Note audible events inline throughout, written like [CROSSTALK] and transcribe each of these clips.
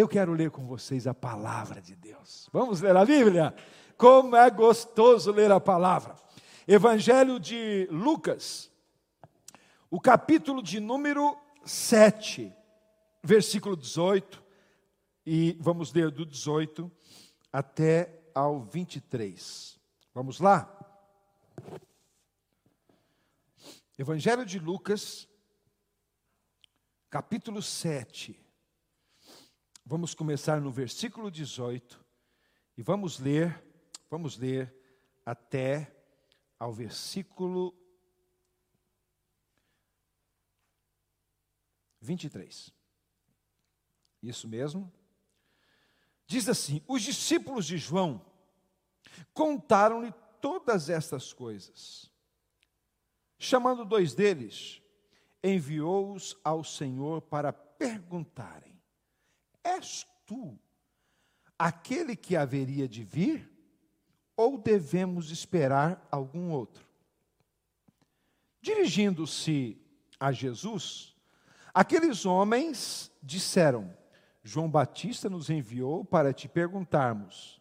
Eu quero ler com vocês a palavra de Deus. Vamos ler a Bíblia? Como é gostoso ler a palavra. Evangelho de Lucas, o capítulo de número 7, versículo 18, e vamos ler do 18 até ao 23. Vamos lá? Evangelho de Lucas, capítulo 7. Vamos começar no versículo 18 e vamos ler, vamos ler até ao versículo 23. Isso mesmo. Diz assim: Os discípulos de João contaram-lhe todas estas coisas. Chamando dois deles, enviou-os ao Senhor para perguntarem: És tu aquele que haveria de vir? Ou devemos esperar algum outro? Dirigindo-se a Jesus, aqueles homens disseram: João Batista nos enviou para te perguntarmos: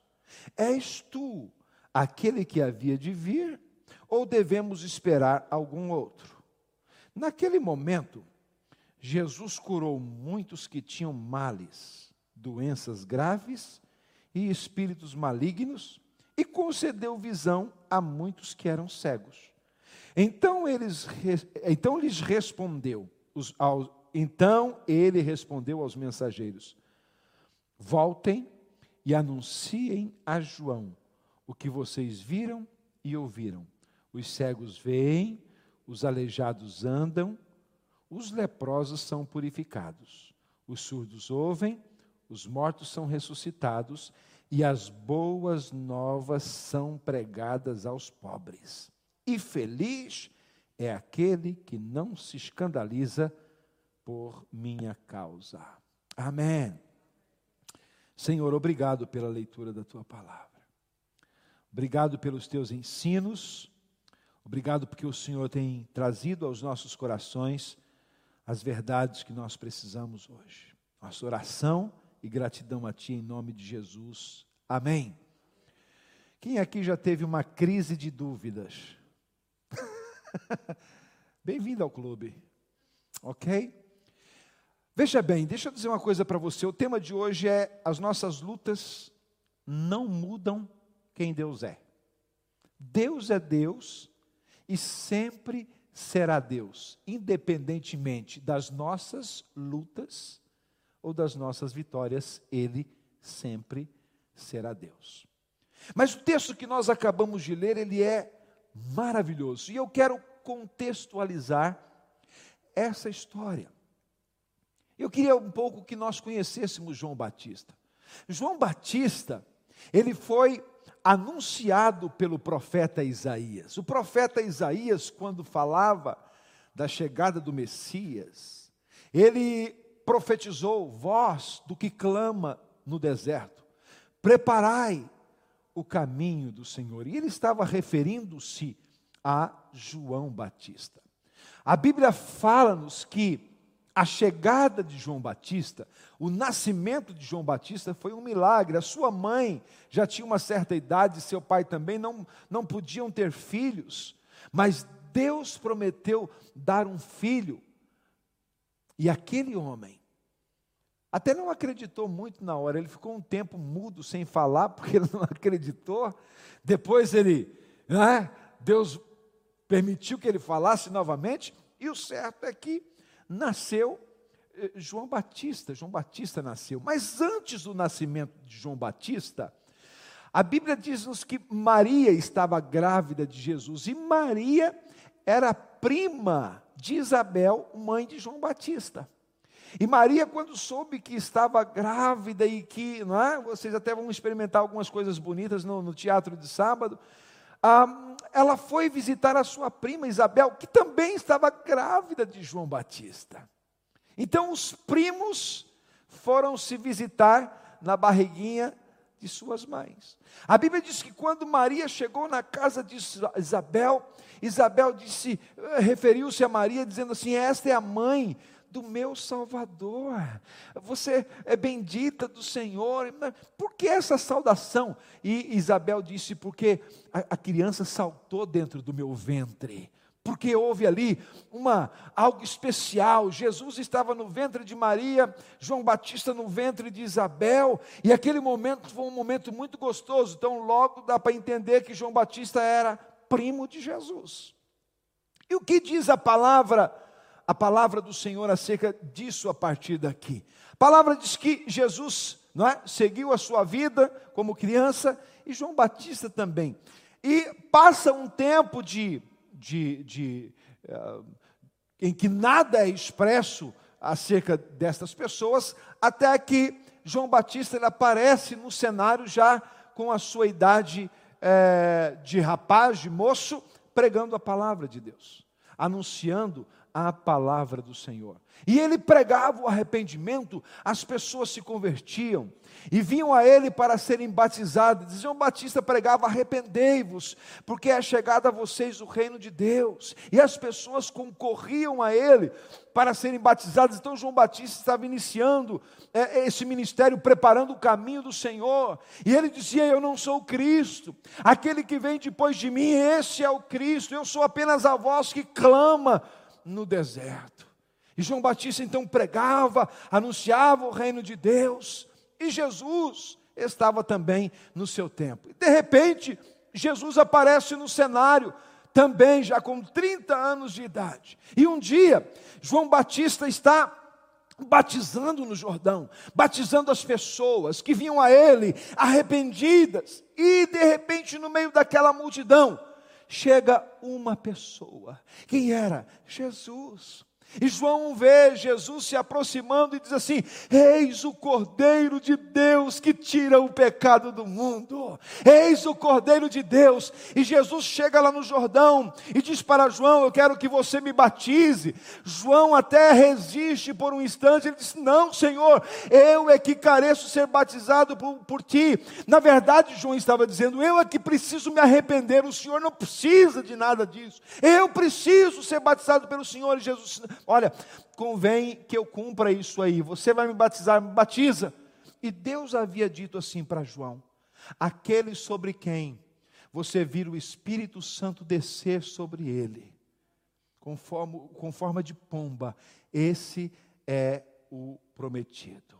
És tu aquele que havia de vir? ou devemos esperar algum outro? Naquele momento, Jesus curou muitos que tinham males, doenças graves e espíritos malignos, e concedeu visão a muitos que eram cegos. Então, eles, então lhes respondeu, os, aos, então ele respondeu aos mensageiros: Voltem e anunciem a João o que vocês viram e ouviram os cegos veem, os aleijados andam, os leprosos são purificados, os surdos ouvem, os mortos são ressuscitados e as boas novas são pregadas aos pobres. E feliz é aquele que não se escandaliza por minha causa. Amém. Senhor, obrigado pela leitura da tua palavra. Obrigado pelos teus ensinos Obrigado porque o Senhor tem trazido aos nossos corações as verdades que nós precisamos hoje. Nossa oração e gratidão a Ti em nome de Jesus. Amém. Quem aqui já teve uma crise de dúvidas? [LAUGHS] Bem-vindo ao clube, ok? Veja bem, deixa eu dizer uma coisa para você. O tema de hoje é: as nossas lutas não mudam quem Deus é. Deus é Deus e sempre será Deus, independentemente das nossas lutas ou das nossas vitórias, Ele sempre será Deus. Mas o texto que nós acabamos de ler, ele é maravilhoso, e eu quero contextualizar essa história. Eu queria um pouco que nós conhecêssemos João Batista. João Batista, ele foi anunciado pelo profeta Isaías. O profeta Isaías, quando falava da chegada do Messias, ele profetizou: voz do que clama no deserto, preparai o caminho do Senhor. E ele estava referindo-se a João Batista. A Bíblia fala-nos que a chegada de João Batista, o nascimento de João Batista foi um milagre. A sua mãe já tinha uma certa idade, seu pai também não, não podiam ter filhos, mas Deus prometeu dar um filho. E aquele homem, até não acreditou muito na hora, ele ficou um tempo mudo, sem falar, [LAUGHS] porque ele não acreditou. Depois ele, né, Deus permitiu que ele falasse novamente, e o certo é que nasceu eh, João Batista. João Batista nasceu. Mas antes do nascimento de João Batista, a Bíblia diz-nos que Maria estava grávida de Jesus. E Maria era prima de Isabel, mãe de João Batista. E Maria, quando soube que estava grávida e que, não é? Vocês até vão experimentar algumas coisas bonitas no, no teatro de sábado. Ah, ela foi visitar a sua prima Isabel, que também estava grávida de João Batista. Então os primos foram se visitar na barriguinha de suas mães. A Bíblia diz que quando Maria chegou na casa de Isabel, Isabel disse, referiu-se a Maria dizendo assim: "Esta é a mãe do meu Salvador. Você é bendita do Senhor. Por que essa saudação? E Isabel disse: Porque a, a criança saltou dentro do meu ventre porque houve ali uma algo especial. Jesus estava no ventre de Maria, João Batista no ventre de Isabel, e aquele momento foi um momento muito gostoso. Então, logo dá para entender que João Batista era primo de Jesus. E o que diz a palavra, a palavra do Senhor acerca disso a partir daqui? A palavra diz que Jesus, não é, seguiu a sua vida como criança e João Batista também. E passa um tempo de de, de uh, em que nada é expresso acerca destas pessoas, até que João Batista ele aparece no cenário já com a sua idade é, de rapaz, de moço, pregando a palavra de Deus, anunciando a palavra do Senhor. E ele pregava o arrependimento, as pessoas se convertiam e vinham a ele para serem batizadas. João Batista pregava: arrependei-vos, porque é chegado a vocês o reino de Deus. E as pessoas concorriam a ele para serem batizadas. Então João Batista estava iniciando é, esse ministério, preparando o caminho do Senhor. E ele dizia: Eu não sou o Cristo, aquele que vem depois de mim, esse é o Cristo. Eu sou apenas a voz que clama no deserto. E João Batista então pregava, anunciava o reino de Deus, e Jesus estava também no seu tempo. E de repente, Jesus aparece no cenário, também já com 30 anos de idade. E um dia, João Batista está batizando no Jordão, batizando as pessoas que vinham a ele arrependidas, e de repente, no meio daquela multidão, chega uma pessoa. Quem era? Jesus. E João vê Jesus se aproximando e diz assim: Eis o Cordeiro de Deus que tira o pecado do mundo. Eis o Cordeiro de Deus. E Jesus chega lá no Jordão e diz para João: Eu quero que você me batize. João até resiste por um instante. Ele diz: Não, Senhor, eu é que careço ser batizado por, por ti. Na verdade, João estava dizendo: Eu é que preciso me arrepender. O Senhor não precisa de nada disso. Eu preciso ser batizado pelo Senhor. E Jesus Olha, convém que eu cumpra isso aí. Você vai me batizar, me batiza. E Deus havia dito assim para João: aquele sobre quem você vira o Espírito Santo descer sobre ele, com forma, com forma de pomba, esse é o prometido.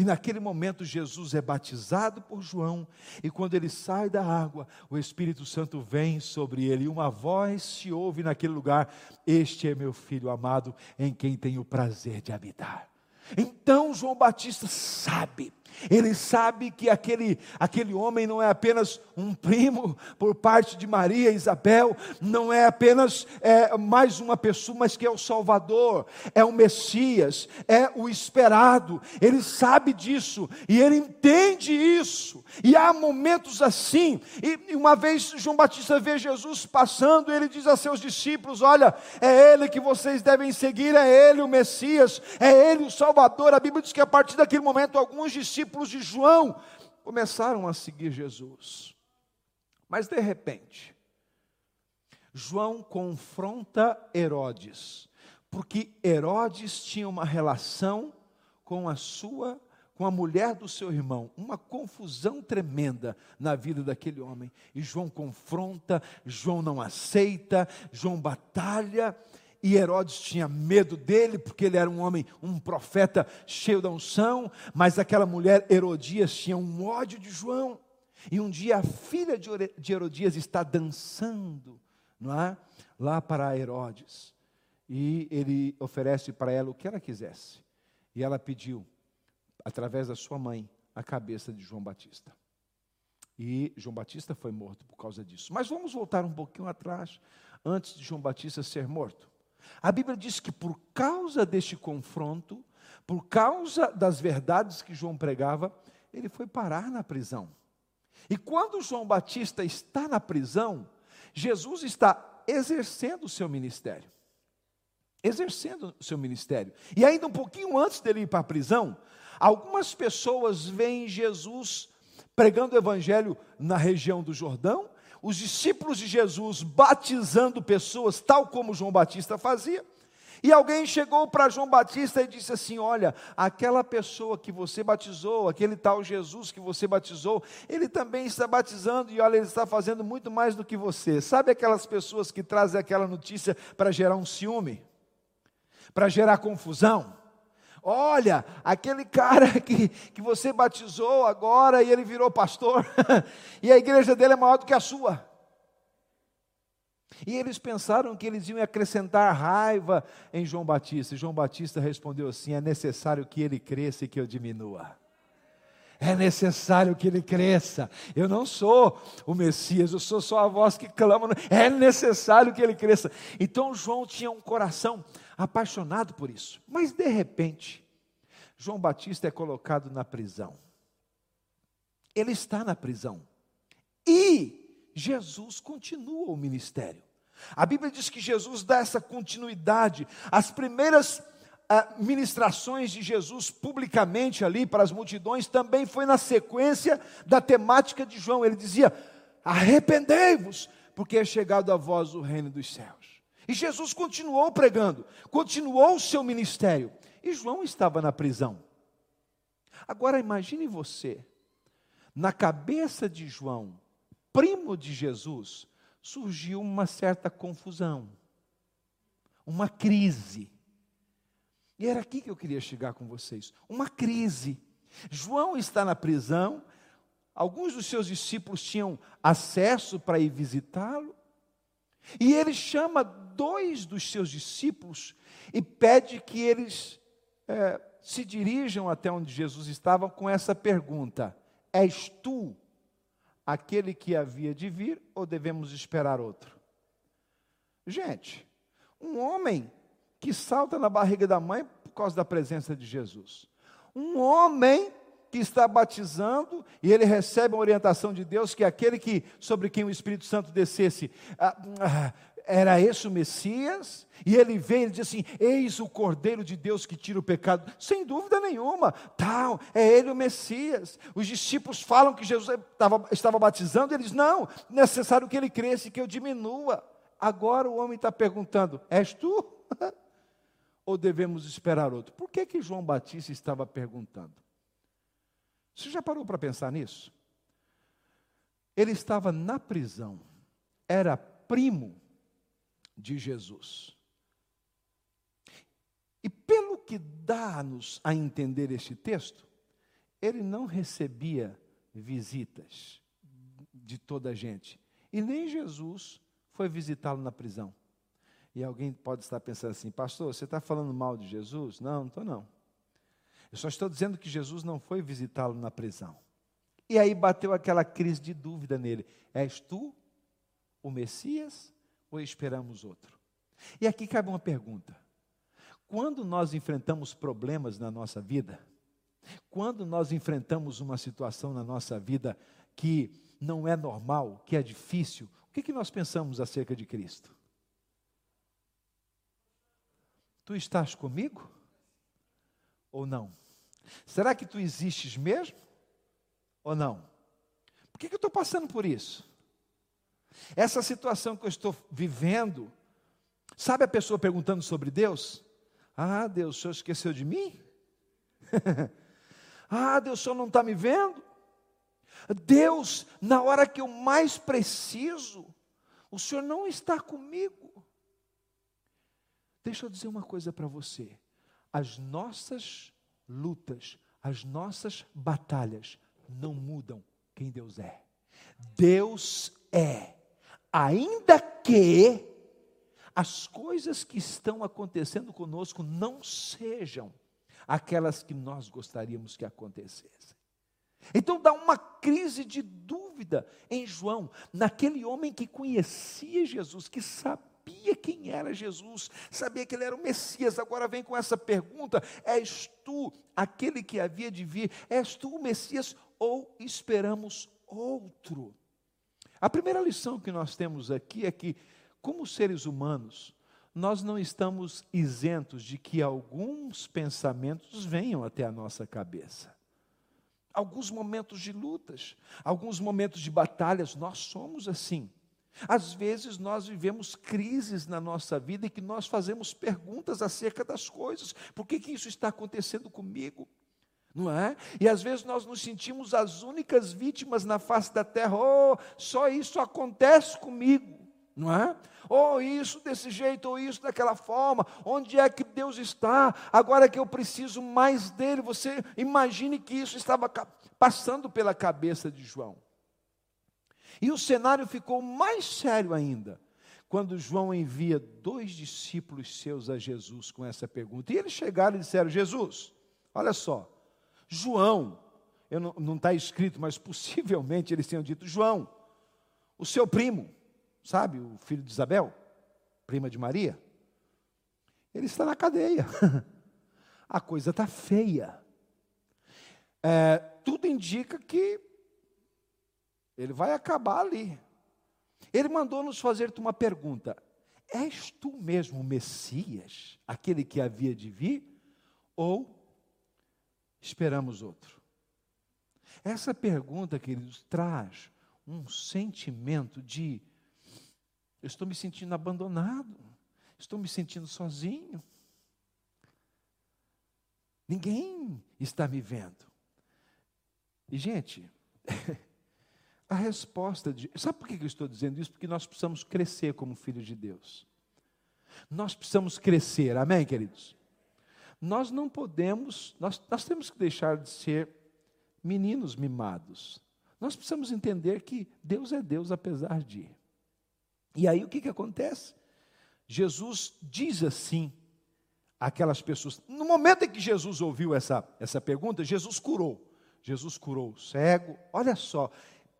E naquele momento Jesus é batizado por João, e quando ele sai da água, o Espírito Santo vem sobre ele, e uma voz se ouve naquele lugar: Este é meu filho amado, em quem tenho o prazer de habitar. Então João Batista sabe ele sabe que aquele, aquele homem não é apenas um primo por parte de Maria e Isabel, não é apenas é, mais uma pessoa, mas que é o Salvador, é o Messias, é o esperado. Ele sabe disso e ele entende isso. E há momentos assim, e uma vez João Batista vê Jesus passando, ele diz a seus discípulos: Olha, é ele que vocês devem seguir, é ele o Messias, é ele o Salvador. A Bíblia diz que a partir daquele momento, alguns discípulos discípulos de João começaram a seguir Jesus. Mas de repente, João confronta Herodes, porque Herodes tinha uma relação com a sua com a mulher do seu irmão, uma confusão tremenda na vida daquele homem. E João confronta, João não aceita, João batalha, e Herodes tinha medo dele, porque ele era um homem, um profeta cheio da unção, mas aquela mulher Herodias tinha um ódio de João. E um dia a filha de Herodias está dançando, não é? Lá para Herodes. E ele oferece para ela o que ela quisesse. E ela pediu, através da sua mãe, a cabeça de João Batista. E João Batista foi morto por causa disso. Mas vamos voltar um pouquinho atrás, antes de João Batista ser morto. A Bíblia diz que por causa deste confronto, por causa das verdades que João pregava, ele foi parar na prisão. E quando João Batista está na prisão, Jesus está exercendo o seu ministério. Exercendo o seu ministério. E ainda um pouquinho antes dele ir para a prisão, algumas pessoas veem Jesus pregando o evangelho na região do Jordão os discípulos de Jesus batizando pessoas, tal como João Batista fazia. E alguém chegou para João Batista e disse assim: Olha, aquela pessoa que você batizou, aquele tal Jesus que você batizou, ele também está batizando e olha, ele está fazendo muito mais do que você. Sabe aquelas pessoas que trazem aquela notícia para gerar um ciúme, para gerar confusão? Olha, aquele cara [LAUGHS] que, que você batizou agora e ele virou pastor, [LAUGHS] e a igreja dele é maior do que a sua. E eles pensaram que eles iam acrescentar raiva em João Batista. E João Batista respondeu assim: é necessário que ele cresça e que eu diminua. É necessário que ele cresça. Eu não sou o Messias, eu sou só a voz que clama. É necessário que ele cresça. Então João tinha um coração apaixonado por isso. Mas de repente, João Batista é colocado na prisão. Ele está na prisão. E Jesus continua o ministério. A Bíblia diz que Jesus dá essa continuidade. As primeiras ah, ministrações de Jesus publicamente ali para as multidões também foi na sequência da temática de João. Ele dizia: Arrependei-vos, porque é chegado a vós o reino dos céus. E Jesus continuou pregando, continuou o seu ministério. E João estava na prisão. Agora imagine você, na cabeça de João, primo de Jesus, surgiu uma certa confusão, uma crise. E era aqui que eu queria chegar com vocês: uma crise. João está na prisão, alguns dos seus discípulos tinham acesso para ir visitá-lo, e ele chama dois dos seus discípulos e pede que eles é, se dirijam até onde Jesus estava com essa pergunta: És tu aquele que havia de vir ou devemos esperar outro? Gente, um homem que salta na barriga da mãe por causa da presença de Jesus. Um homem que está batizando e ele recebe uma orientação de Deus que aquele que sobre quem o Espírito Santo descesse ah, ah, era esse o Messias? E ele vem e diz assim: Eis o Cordeiro de Deus que tira o pecado. Sem dúvida nenhuma, tal, é ele o Messias. Os discípulos falam que Jesus estava, estava batizando, eles, não, necessário que ele cresça que eu diminua. Agora o homem está perguntando: És tu? [LAUGHS] Ou devemos esperar outro? Por que, que João Batista estava perguntando? Você já parou para pensar nisso? Ele estava na prisão, era primo de Jesus. E pelo que dá-nos a entender este texto, ele não recebia visitas de toda a gente. E nem Jesus foi visitá-lo na prisão. E alguém pode estar pensando assim, pastor, você está falando mal de Jesus? Não, não estou não. Eu só estou dizendo que Jesus não foi visitá-lo na prisão. E aí bateu aquela crise de dúvida nele: És tu o Messias? ou esperamos outro? E aqui cabe uma pergunta: quando nós enfrentamos problemas na nossa vida, quando nós enfrentamos uma situação na nossa vida que não é normal, que é difícil, o que, que nós pensamos acerca de Cristo? Tu estás comigo? Ou não? Será que tu existes mesmo? Ou não? Por que, que eu estou passando por isso? Essa situação que eu estou vivendo, sabe a pessoa perguntando sobre Deus? Ah, Deus, o senhor esqueceu de mim? [LAUGHS] ah, Deus, o senhor não está me vendo? Deus, na hora que eu mais preciso, o senhor não está comigo. Deixa eu dizer uma coisa para você: as nossas lutas, as nossas batalhas não mudam quem Deus é. Deus é ainda que as coisas que estão acontecendo conosco não sejam aquelas que nós gostaríamos que acontecessem. Então dá uma crise de dúvida em João, naquele homem que conhecia Jesus, que sabia quem era Jesus, sabia que ele era o Messias, agora vem com essa pergunta: És tu aquele que havia de vir? És tu o Messias ou esperamos outro? A primeira lição que nós temos aqui é que, como seres humanos, nós não estamos isentos de que alguns pensamentos venham até a nossa cabeça. Alguns momentos de lutas, alguns momentos de batalhas, nós somos assim. Às vezes nós vivemos crises na nossa vida e que nós fazemos perguntas acerca das coisas. Por que, que isso está acontecendo comigo? Não é? E às vezes nós nos sentimos as únicas vítimas na face da terra. Oh, só isso acontece comigo, não é? Ou isso desse jeito, ou isso daquela forma. Onde é que Deus está? Agora que eu preciso mais dele. Você imagine que isso estava passando pela cabeça de João. E o cenário ficou mais sério ainda quando João envia dois discípulos seus a Jesus com essa pergunta. E eles chegaram e disseram: Jesus, olha só, João, não está escrito, mas possivelmente eles tenham dito: João, o seu primo, sabe, o filho de Isabel, prima de Maria, ele está na cadeia. [LAUGHS] A coisa está feia. É, tudo indica que ele vai acabar ali. Ele mandou nos fazer uma pergunta: És tu mesmo o Messias, aquele que havia de vir? Ou esperamos outro? Essa pergunta, queridos, traz um sentimento de eu estou me sentindo abandonado, estou me sentindo sozinho. Ninguém está me vendo. E, gente, [LAUGHS] a resposta de. Sabe por que eu estou dizendo isso? Porque nós precisamos crescer como filhos de Deus. Nós precisamos crescer, amém, queridos? Nós não podemos, nós, nós temos que deixar de ser meninos mimados. Nós precisamos entender que Deus é Deus apesar de. E aí o que, que acontece? Jesus diz assim àquelas pessoas. No momento em que Jesus ouviu essa, essa pergunta, Jesus curou. Jesus curou o cego. Olha só,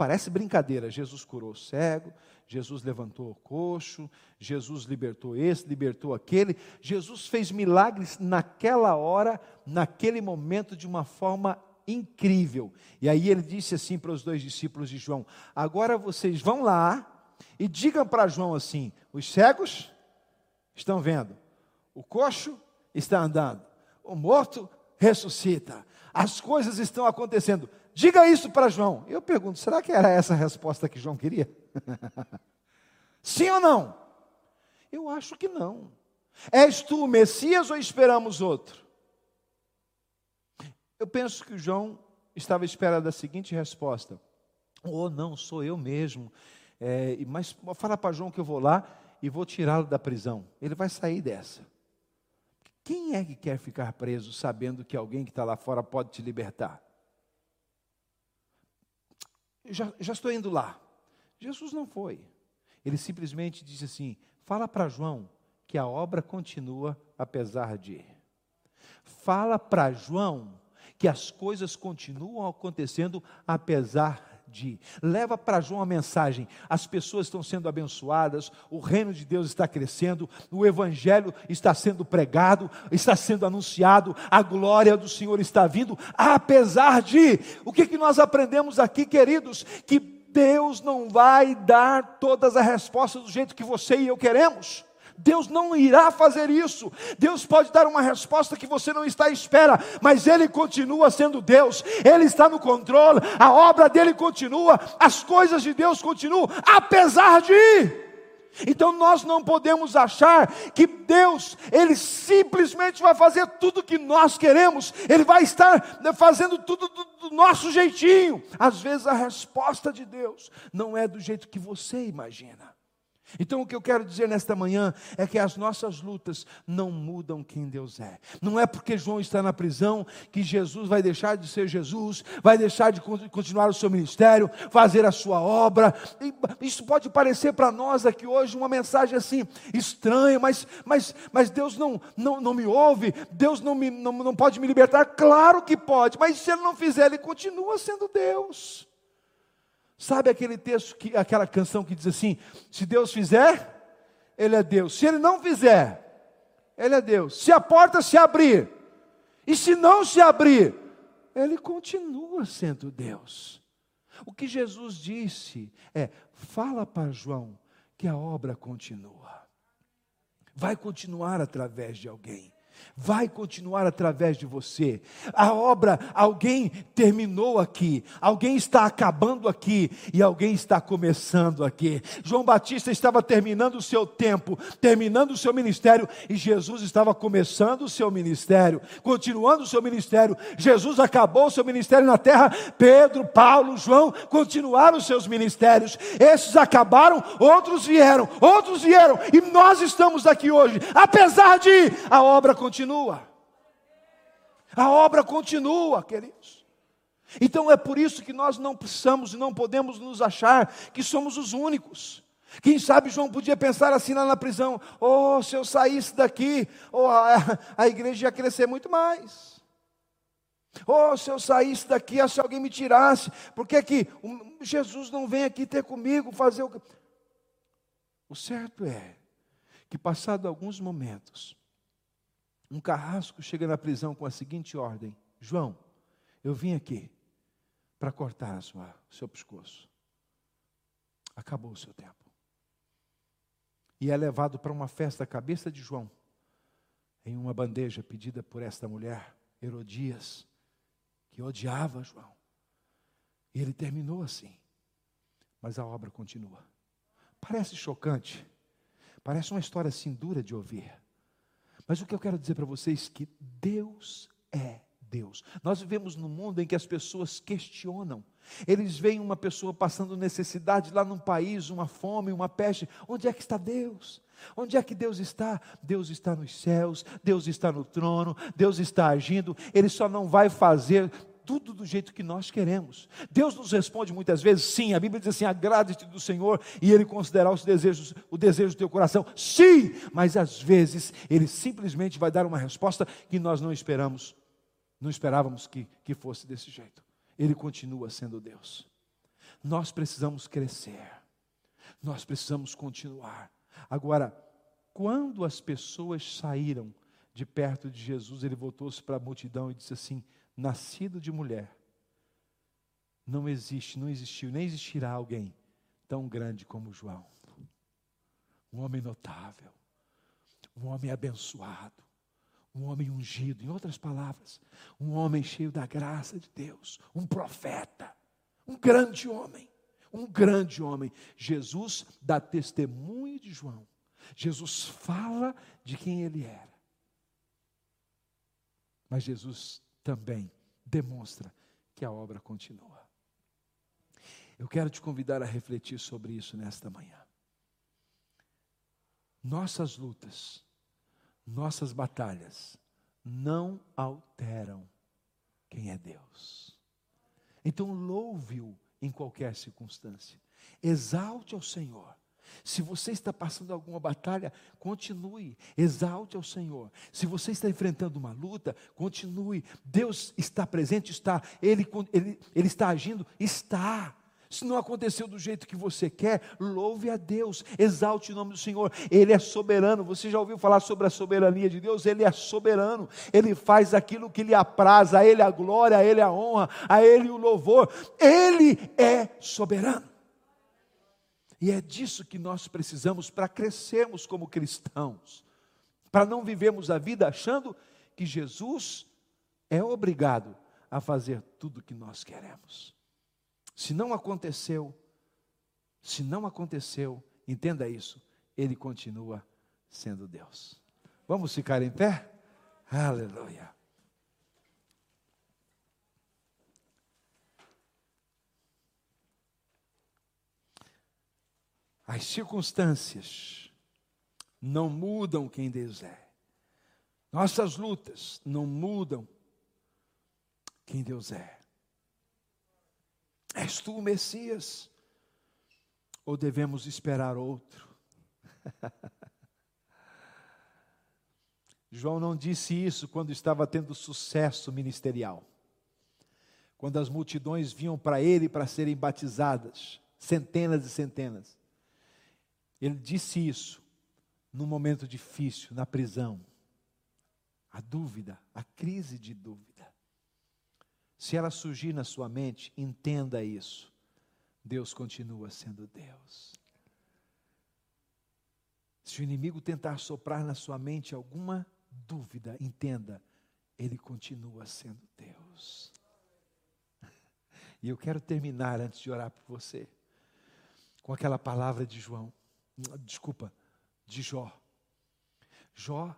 parece brincadeira. Jesus curou o cego, Jesus levantou o coxo, Jesus libertou esse, libertou aquele. Jesus fez milagres naquela hora, naquele momento, de uma forma incrível. E aí ele disse assim para os dois discípulos de João: Agora vocês vão lá e digam para João assim: os cegos estão vendo, o coxo está andando, o morto ressuscita, as coisas estão acontecendo. Diga isso para João. Eu pergunto: será que era essa a resposta que João queria? [LAUGHS] Sim ou não? Eu acho que não. És tu o Messias ou esperamos outro? Eu penso que João estava esperando a seguinte resposta: Oh, não, sou eu mesmo. É, mas fala para João que eu vou lá e vou tirá-lo da prisão. Ele vai sair dessa. Quem é que quer ficar preso sabendo que alguém que está lá fora pode te libertar? Já, já estou indo lá. Jesus não foi. Ele simplesmente disse assim: fala para João que a obra continua apesar de. Fala para João que as coisas continuam acontecendo apesar de. Leva para João a mensagem: as pessoas estão sendo abençoadas, o reino de Deus está crescendo, o evangelho está sendo pregado, está sendo anunciado, a glória do Senhor está vindo, apesar de. O que, que nós aprendemos aqui, queridos? Que Deus não vai dar todas as respostas do jeito que você e eu queremos. Deus não irá fazer isso. Deus pode dar uma resposta que você não está à espera, mas Ele continua sendo Deus, Ele está no controle, a obra dele continua, as coisas de Deus continuam, apesar de. Então nós não podemos achar que Deus, Ele simplesmente vai fazer tudo que nós queremos, Ele vai estar fazendo tudo do, do nosso jeitinho. Às vezes a resposta de Deus não é do jeito que você imagina. Então, o que eu quero dizer nesta manhã é que as nossas lutas não mudam quem Deus é. Não é porque João está na prisão que Jesus vai deixar de ser Jesus, vai deixar de continuar o seu ministério, fazer a sua obra. Isso pode parecer para nós aqui hoje uma mensagem assim estranha, mas, mas, mas Deus não, não, não me ouve, Deus não, me, não, não pode me libertar. Claro que pode, mas se Ele não fizer, Ele continua sendo Deus. Sabe aquele texto, que, aquela canção que diz assim: se Deus fizer, Ele é Deus. Se Ele não fizer, Ele é Deus. Se a porta se abrir, e se não se abrir, Ele continua sendo Deus. O que Jesus disse é: fala para João que a obra continua. Vai continuar através de alguém. Vai continuar através de você. A obra, alguém terminou aqui, alguém está acabando aqui e alguém está começando aqui. João Batista estava terminando o seu tempo, terminando o seu ministério e Jesus estava começando o seu ministério, continuando o seu ministério. Jesus acabou o seu ministério na terra, Pedro, Paulo, João continuaram os seus ministérios. Esses acabaram, outros vieram, outros vieram e nós estamos aqui hoje. Apesar de a obra continua continua. A obra continua, queridos. Então é por isso que nós não precisamos e não podemos nos achar que somos os únicos. Quem sabe João podia pensar assim lá na prisão: oh, se eu saísse daqui, oh, a, a igreja ia crescer muito mais. Oh, se eu saísse daqui, se alguém me tirasse, por que, que Jesus não vem aqui ter comigo, fazer o. O certo é que, passado alguns momentos, um carrasco chega na prisão com a seguinte ordem: João, eu vim aqui para cortar o seu pescoço. Acabou o seu tempo. E é levado para uma festa a cabeça de João, em uma bandeja pedida por esta mulher, Herodias, que odiava João. E ele terminou assim. Mas a obra continua. Parece chocante. Parece uma história assim dura de ouvir. Mas o que eu quero dizer para vocês é que Deus é Deus. Nós vivemos num mundo em que as pessoas questionam. Eles veem uma pessoa passando necessidade lá num país, uma fome, uma peste. Onde é que está Deus? Onde é que Deus está? Deus está nos céus, Deus está no trono, Deus está agindo. Ele só não vai fazer tudo do jeito que nós queremos. Deus nos responde muitas vezes, sim. A Bíblia diz assim: agrade-te do Senhor e Ele considerará os desejos, o desejo do teu coração. Sim, mas às vezes Ele simplesmente vai dar uma resposta que nós não esperamos, não esperávamos que, que fosse desse jeito. Ele continua sendo Deus. Nós precisamos crescer, nós precisamos continuar. Agora, quando as pessoas saíram de perto de Jesus, ele voltou-se para a multidão e disse assim: nascido de mulher, não existe, não existiu, nem existirá alguém tão grande como João. Um homem notável, um homem abençoado, um homem ungido, em outras palavras, um homem cheio da graça de Deus, um profeta, um grande homem, um grande homem. Jesus dá testemunho de João. Jesus fala de quem ele era. Mas Jesus também demonstra que a obra continua. Eu quero te convidar a refletir sobre isso nesta manhã. Nossas lutas, nossas batalhas não alteram quem é Deus. Então louve-o em qualquer circunstância. Exalte ao Senhor se você está passando alguma batalha, continue, exalte ao Senhor. Se você está enfrentando uma luta, continue. Deus está presente, está. Ele, ele, ele está agindo, está. Se não aconteceu do jeito que você quer, louve a Deus, exalte o nome do Senhor. Ele é soberano. Você já ouviu falar sobre a soberania de Deus? Ele é soberano. Ele faz aquilo que lhe apraz, a Ele a glória, a Ele a honra, a Ele o louvor. Ele é soberano. E é disso que nós precisamos para crescermos como cristãos, para não vivermos a vida achando que Jesus é obrigado a fazer tudo o que nós queremos. Se não aconteceu, se não aconteceu, entenda isso, ele continua sendo Deus. Vamos ficar em pé? Aleluia. As circunstâncias não mudam quem Deus é. Nossas lutas não mudam quem Deus é. És tu o Messias? Ou devemos esperar outro? [LAUGHS] João não disse isso quando estava tendo sucesso ministerial. Quando as multidões vinham para ele para serem batizadas, centenas e centenas. Ele disse isso num momento difícil, na prisão. A dúvida, a crise de dúvida. Se ela surgir na sua mente, entenda isso. Deus continua sendo Deus. Se o inimigo tentar soprar na sua mente alguma dúvida, entenda, Ele continua sendo Deus. [LAUGHS] E eu quero terminar antes de orar por você, com aquela palavra de João, desculpa, de Jó. Jó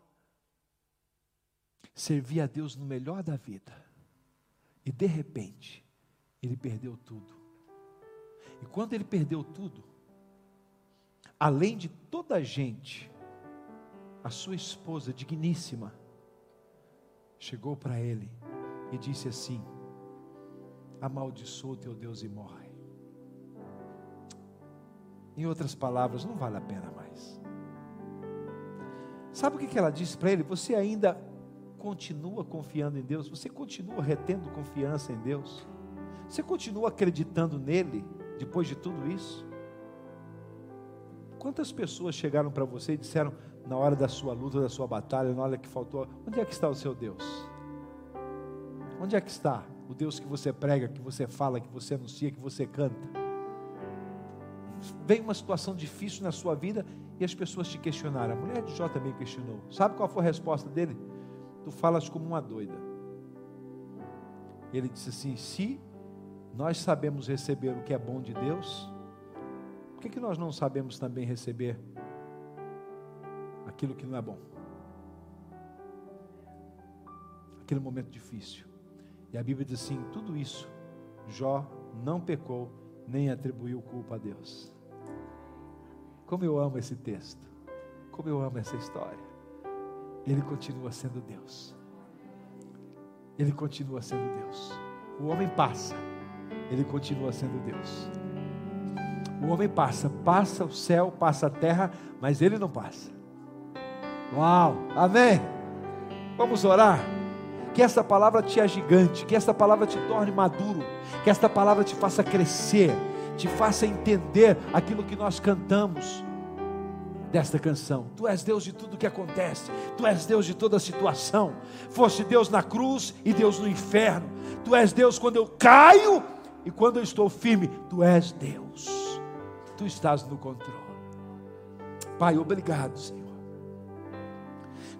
servia a Deus no melhor da vida, e de repente, ele perdeu tudo. E quando ele perdeu tudo, além de toda a gente, a sua esposa digníssima chegou para ele e disse assim: Amaldiçoa o teu Deus e morre. Em outras palavras, não vale a pena mais. Sabe o que ela disse para ele? Você ainda continua confiando em Deus? Você continua retendo confiança em Deus? Você continua acreditando nele depois de tudo isso? Quantas pessoas chegaram para você e disseram, na hora da sua luta, da sua batalha, na hora que faltou, onde é que está o seu Deus? Onde é que está o Deus que você prega, que você fala, que você anuncia, que você canta? Vem uma situação difícil na sua vida e as pessoas te questionaram. A mulher de Jó também questionou. Sabe qual foi a resposta dele? Tu falas como uma doida. Ele disse assim: se nós sabemos receber o que é bom de Deus, que, que nós não sabemos também receber aquilo que não é bom? Aquele momento difícil. E a Bíblia diz assim: tudo isso, Jó não pecou, nem atribuiu culpa a Deus. Como eu amo esse texto, como eu amo essa história. Ele continua sendo Deus. Ele continua sendo Deus. O homem passa, ele continua sendo Deus. O homem passa, passa o céu, passa a terra, mas ele não passa. Uau, amém. Vamos orar. Que essa palavra te agigante, que essa palavra te torne maduro, que esta palavra te faça crescer, te faça entender aquilo que nós cantamos desta canção. Tu és Deus de tudo que acontece, tu és Deus de toda situação. Fosse Deus na cruz e Deus no inferno. Tu és Deus quando eu caio e quando eu estou firme, tu és Deus tu estás no controle. Pai, obrigado, Senhor.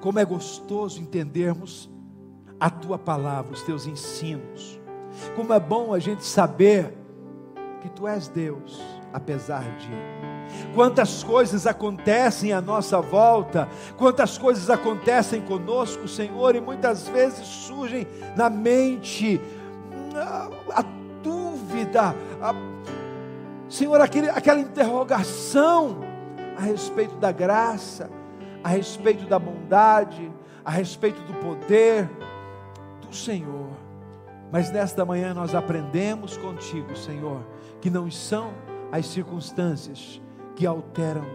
Como é gostoso entendermos a tua palavra, os teus ensinos. Como é bom a gente saber que tu és Deus, apesar de. Quantas coisas acontecem à nossa volta, quantas coisas acontecem conosco, Senhor, e muitas vezes surgem na mente a, dúvida, a Senhor, aquele, aquela interrogação a respeito da graça, a respeito da bondade, a respeito do poder do Senhor. Mas nesta manhã nós aprendemos contigo, Senhor, que não são as circunstâncias que alteram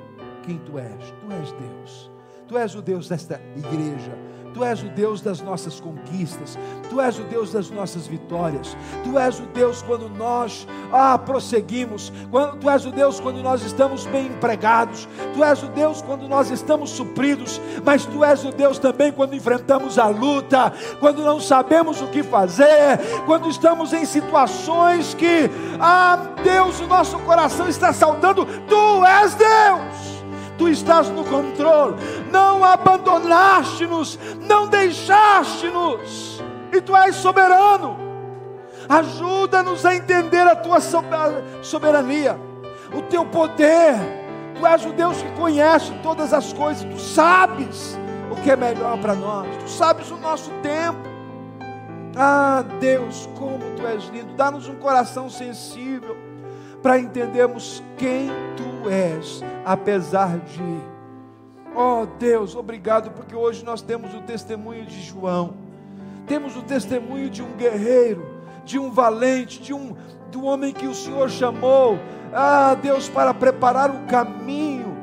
quem tu és. Tu és Deus. Tu és o Deus desta igreja. Tu és o Deus das nossas conquistas, Tu és o Deus das nossas vitórias, Tu és o Deus quando nós ah, prosseguimos, Tu és o Deus quando nós estamos bem empregados, Tu és o Deus quando nós estamos supridos, mas Tu és o Deus também quando enfrentamos a luta, quando não sabemos o que fazer, quando estamos em situações que, ah, Deus, o nosso coração está saudando, Tu és Deus tu estás no controle, não abandonaste-nos, não deixaste-nos, e tu és soberano. Ajuda-nos a entender a tua soberania, o teu poder. Tu és o Deus que conhece todas as coisas, tu sabes o que é melhor para nós, tu sabes o nosso tempo. Ah, Deus, como tu és lindo, dá-nos um coração sensível para entendermos quem tu és, apesar de. Oh Deus, obrigado, porque hoje nós temos o testemunho de João, temos o testemunho de um guerreiro, de um valente, de um, um homem que o Senhor chamou, ah Deus, para preparar o caminho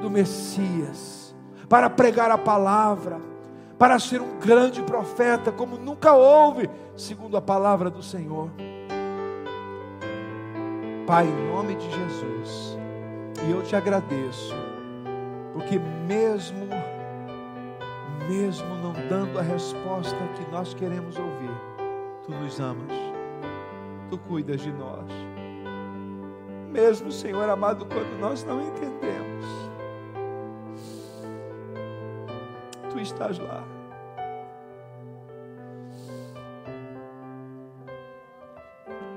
do Messias, para pregar a palavra, para ser um grande profeta, como nunca houve, segundo a palavra do Senhor. Pai, em nome de Jesus, e eu te agradeço, porque mesmo, mesmo não dando a resposta que nós queremos ouvir, tu nos amas, tu cuidas de nós. Mesmo, Senhor amado, quando nós não entendemos, tu estás lá.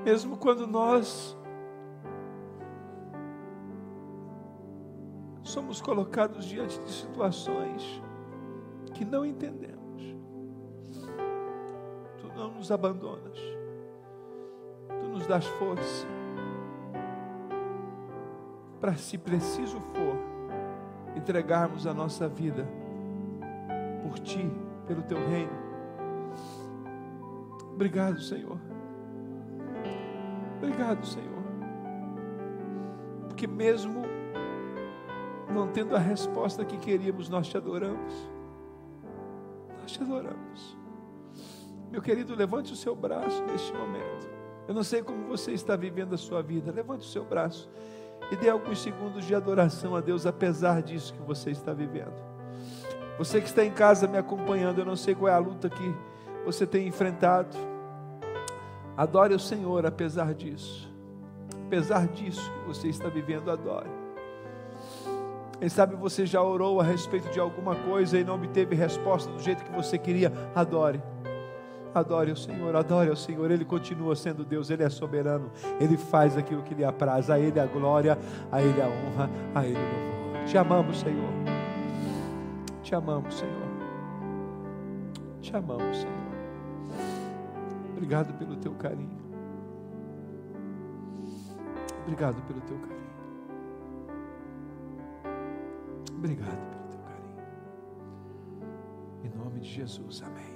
Mesmo quando nós somos colocados diante de situações que não entendemos, tu não nos abandonas, tu nos das força para, se preciso for, entregarmos a nossa vida por Ti, pelo Teu reino. Obrigado, Senhor. Obrigado, Senhor. Porque mesmo não tendo a resposta que queríamos, nós te adoramos. Nós te adoramos. Meu querido, levante o seu braço neste momento. Eu não sei como você está vivendo a sua vida. Levante o seu braço e dê alguns segundos de adoração a Deus, apesar disso que você está vivendo. Você que está em casa me acompanhando, eu não sei qual é a luta que você tem enfrentado. Adore o Senhor apesar disso. Apesar disso que você está vivendo, adore. Quem sabe você já orou a respeito de alguma coisa e não obteve resposta do jeito que você queria, adore. Adore o Senhor, adore o Senhor, Ele continua sendo Deus, Ele é soberano, Ele faz aquilo que lhe apraz, a Ele a glória, a Ele a honra, a Ele o louvor. Te amamos, Senhor. Te amamos, Senhor. Te amamos, Senhor. Obrigado pelo teu carinho. Obrigado pelo teu carinho. Obrigado pelo teu carinho. Em nome de Jesus, amém.